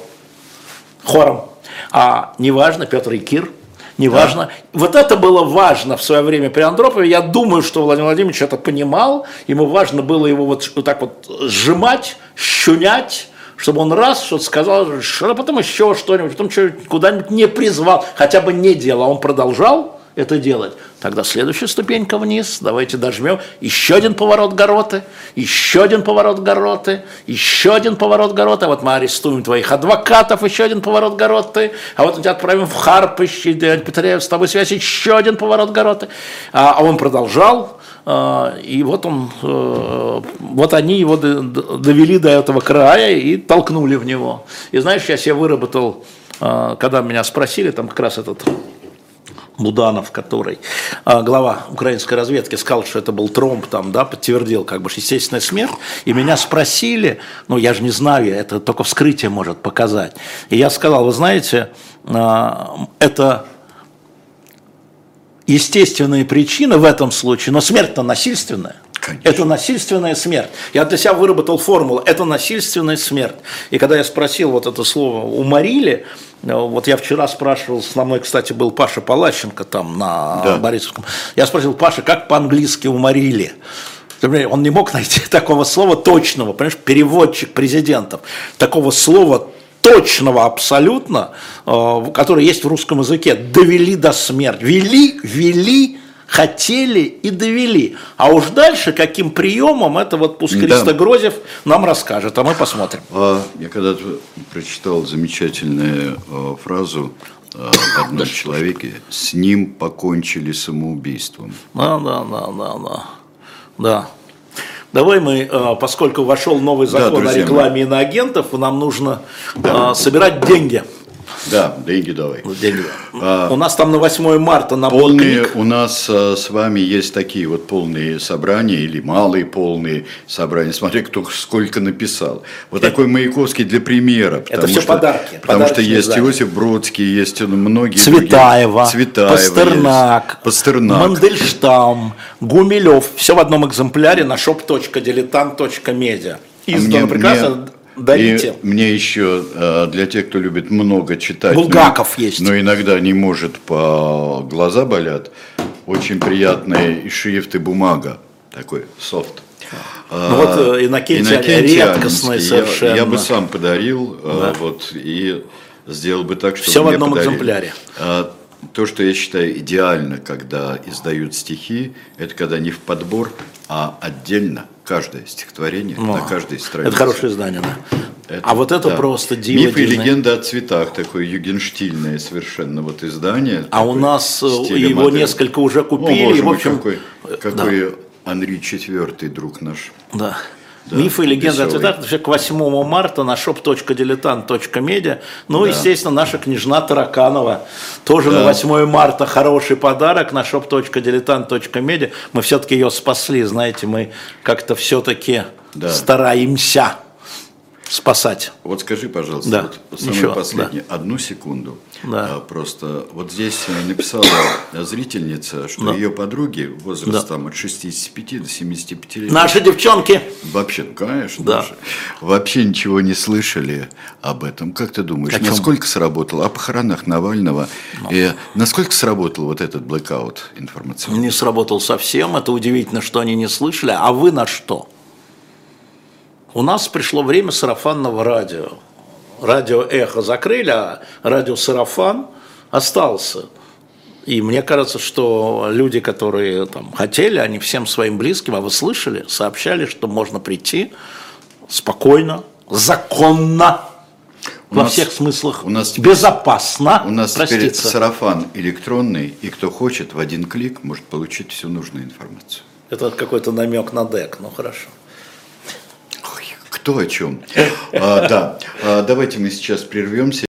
хором, а неважно, Петр и Кир, неважно. Да. Вот это было важно в свое время при Андропове. Я думаю, что Владимир Владимирович это понимал. Ему важно было его вот, вот так вот сжимать, щунять, чтобы он раз что-то сказал, что, потом еще что-нибудь, потом что куда-нибудь не призвал, хотя бы не делал. А он продолжал это делать. Тогда следующая ступенька вниз, давайте дожмем, еще один поворот гороты, еще один поворот гороты, еще один поворот гороты, а вот мы арестуем твоих адвокатов, еще один поворот гороты, а вот мы тебя отправим в Харпищ, и потеряем с тобой связь, еще один поворот гороты. А, а он продолжал, а, и вот он, э, вот они его довели до этого края и толкнули в него. И знаешь, я себе выработал, а, когда меня спросили, там как раз этот Буданов, который а, глава украинской разведки сказал, что это был тромб, там, да, подтвердил как бы естественная смерть, и меня спросили, ну я же не знаю, это только вскрытие может показать, и я сказал, вы знаете, а, это естественная причина в этом случае, но смерть-то насильственная. Конечно. Это насильственная смерть. Я для себя выработал формулу. Это насильственная смерть. И когда я спросил вот это слово «уморили», вот я вчера спрашивал, с мной, кстати, был Паша Палащенко там на да. Борисовском. Я спросил, Паша, как по-английски «уморили»? Он не мог найти такого слова точного, понимаешь, переводчик президентов, такого слова точного абсолютно, э, который есть в русском языке, довели до смерти. Вели, вели хотели и довели. А уж дальше каким приемом, это вот пусть Христо да. Грозев нам расскажет, а мы посмотрим. А, я когда-то прочитал замечательную э, фразу об одном человеке, с ним покончили самоубийством. Да, да, да, да, да. Да. Давай мы, поскольку вошел новый закон да, о рекламе иноагентов, нам нужно да. собирать деньги. Да, деньги давай. Деньги. А, у нас там на 8 марта на полные, У нас а, с вами есть такие вот полные собрания или малые полные собрания. Смотри, кто сколько написал. Вот это, такой Маяковский для примера. Это все что, подарки. Потому что есть издания. Иосиф Бродский, есть ну, многие Цветаева, другие. Цветаева Пастернак, есть. Пастернак, Мандельштам, Гумилев. Все в одном экземпляре на shop.diletant.media. Издано а прекрасно. Мне Дарите. И мне еще э, для тех, кто любит много читать, Булгаков но, есть. но иногда не может, по глаза болят, очень приятные и шрифт, и бумага, такой софт. Ну вот э, Иннокентий, Иннокентий редкостный совершенно. Я, я бы сам подарил, э, да. вот, и сделал бы так, чтобы Все в одном подарили. экземпляре. То, что я считаю идеально, когда издают стихи, это когда не в подбор, а отдельно каждое стихотворение О, на каждой странице. Это хорошее издание, да. Это, а вот это да. просто диво. Миф и легенда о цветах, такое югенштильное совершенно вот издание. А у нас э, его модель. несколько уже купили. О, боже в общем, какой, какой да. Анри IV, друг наш. Да. Да, Мифы и легенды о цветах это к 8 марта на shop.diletant.media. Ну, да. естественно, наша княжна Тараканова. Тоже да. на 8 марта хороший подарок на shop.diletant.media. Мы все-таки ее спасли, знаете, мы как-то все-таки да. стараемся. Спасать. Вот скажи, пожалуйста, Да. вот самое Еще, последнее, одну секунду. Да. А, просто вот здесь э, написала зрительница, что Да. ее подруги возраст Да. там от 65 до 75 лет. Наши девчонки. Вообще, ну, конечно, Да. даже. Вообще ничего не слышали об этом. Как ты думаешь, О насколько сработало? О похоронах Навального. Ну. И насколько сработал вот этот блэкаут информационный? Не сработал совсем. Это удивительно, что они не слышали. А вы на что? У нас пришло время сарафанного радио. Радио «Эхо» закрыли, а радио «Сарафан» остался. И мне кажется, что люди, которые там хотели, они всем своим близким, а вы слышали, сообщали, что можно прийти спокойно, законно, У во нас- всех смыслах, у нас теперь- безопасно, У нас теперь проститься. сарафан электронный, и кто хочет в один клик может получить всю нужную информацию. Это какой-то намек на ДЭК, ну хорошо. Кто о чем? А, да, А, давайте мы сейчас прервемся.